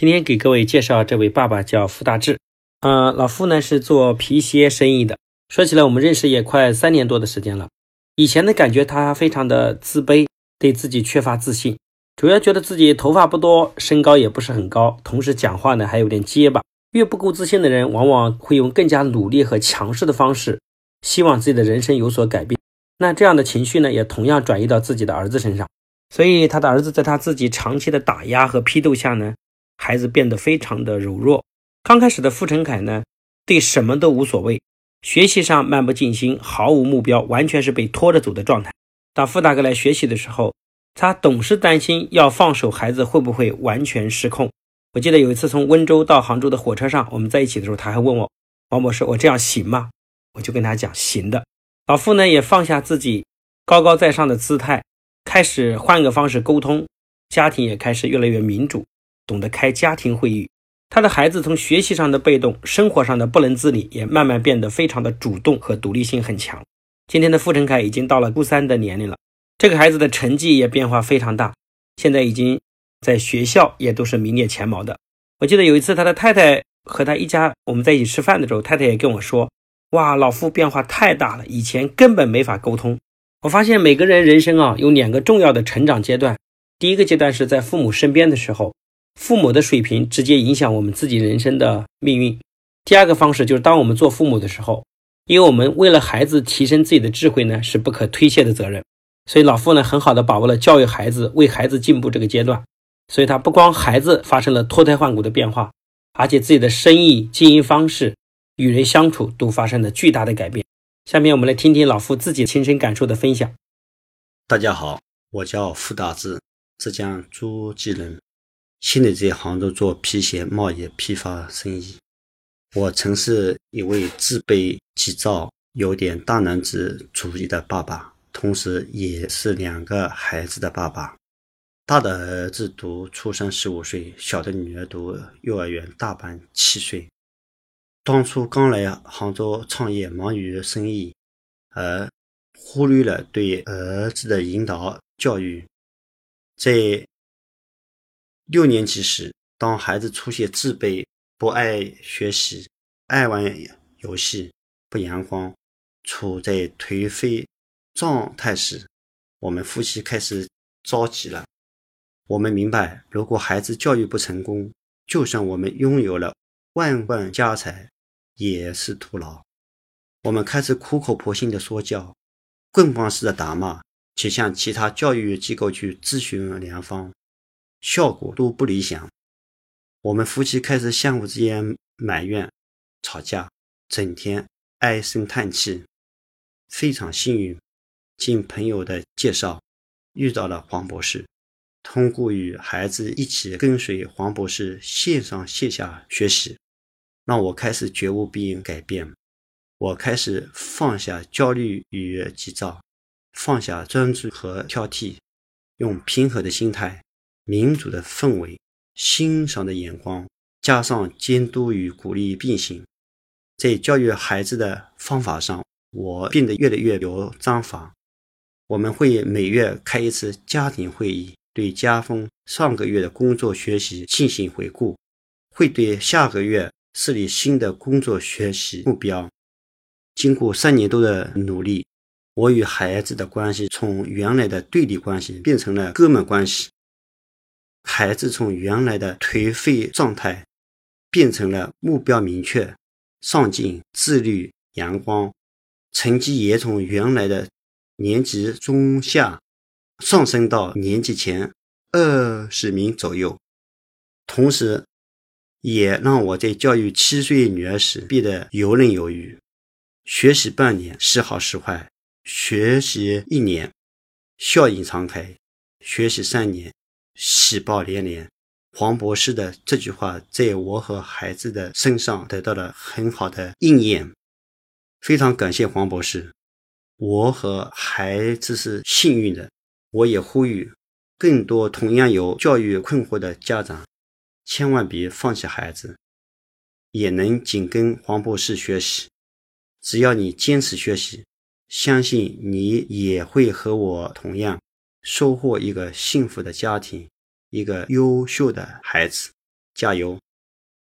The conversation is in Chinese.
今天给各位介绍这位爸爸叫傅大志，呃，老傅呢是做皮鞋生意的。说起来，我们认识也快三年多的时间了。以前呢，感觉他非常的自卑，对自己缺乏自信，主要觉得自己头发不多，身高也不是很高，同时讲话呢还有点结巴。越不够自信的人，往往会用更加努力和强势的方式，希望自己的人生有所改变。那这样的情绪呢，也同样转移到自己的儿子身上。所以他的儿子在他自己长期的打压和批斗下呢，孩子变得非常的柔弱。刚开始的傅成凯呢，对什么都无所谓，学习上漫不经心，毫无目标，完全是被拖着走的状态。当傅大哥来学习的时候，他总是担心要放手，孩子会不会完全失控。我记得有一次从温州到杭州的火车上，我们在一起的时候，他还问我：“王博士，我这样行吗？”我就跟他讲：“行的。”老傅呢也放下自己高高在上的姿态，开始换个方式沟通，家庭也开始越来越民主，懂得开家庭会议。他的孩子从学习上的被动，生活上的不能自理，也慢慢变得非常的主动和独立性很强。今天的傅成凯已经到了初三的年龄了，这个孩子的成绩也变化非常大，现在已经。在学校也都是名列前茅的。我记得有一次，他的太太和他一家我们在一起吃饭的时候，太太也跟我说：“哇，老傅变化太大了，以前根本没法沟通。”我发现每个人人生啊有两个重要的成长阶段，第一个阶段是在父母身边的时候，父母的水平直接影响我们自己人生的命运。第二个方式就是当我们做父母的时候，因为我们为了孩子提升自己的智慧呢，是不可推卸的责任。所以老傅呢很好的把握了教育孩子、为孩子进步这个阶段。所以，他不光孩子发生了脱胎换骨的变化，而且自己的生意经营方式、与人相处都发生了巨大的改变。下面我们来听听老傅自己亲身感受的分享。大家好，我叫傅大志，浙江诸暨人，现在在杭州做皮鞋贸易批发生意。我曾是一位自卑、急躁、有点大男子主义的爸爸，同时也是两个孩子的爸爸。大的儿子读初三，十五岁；小的女儿读幼儿园大班，七岁。当初刚来杭州创业，忙于生意，而忽略了对儿子的引导教育。在六年级时，当孩子出现自卑、不爱学习、爱玩游戏、不阳光、处在颓废状态时，我们夫妻开始着急了。我们明白，如果孩子教育不成功，就算我们拥有了万贯家财，也是徒劳。我们开始苦口婆心的说教，棍棒式的打骂，且向其他教育机构去咨询良方，效果都不理想。我们夫妻开始相互之间埋怨、吵架，整天唉声叹气。非常幸运，经朋友的介绍，遇到了黄博士。通过与孩子一起跟随黄博士线上线下学习，让我开始觉悟并改变。我开始放下焦虑与急躁，放下专注和挑剔，用平和的心态、民主的氛围、欣赏的眼光，加上监督与鼓励并行，在教育孩子的方法上，我变得越来越有章法。我们会每月开一次家庭会议。对家风上个月的工作学习进行回顾，会对下个月设立新的工作学习目标。经过三年多的努力，我与孩子的关系从原来的对立关系变成了哥们关系。孩子从原来的颓废状态变成了目标明确、上进、自律、阳光，成绩也从原来的年级中下。上升到年级前二十名左右，同时也让我在教育七岁女儿时变得游刃有余。学习半年时好时坏，学习一年效应常开，学习三年喜报连连。黄博士的这句话在我和孩子的身上得到了很好的应验，非常感谢黄博士。我和孩子是幸运的。我也呼吁更多同样有教育困惑的家长，千万别放弃孩子，也能紧跟黄博士学习。只要你坚持学习，相信你也会和我同样收获一个幸福的家庭，一个优秀的孩子。加油！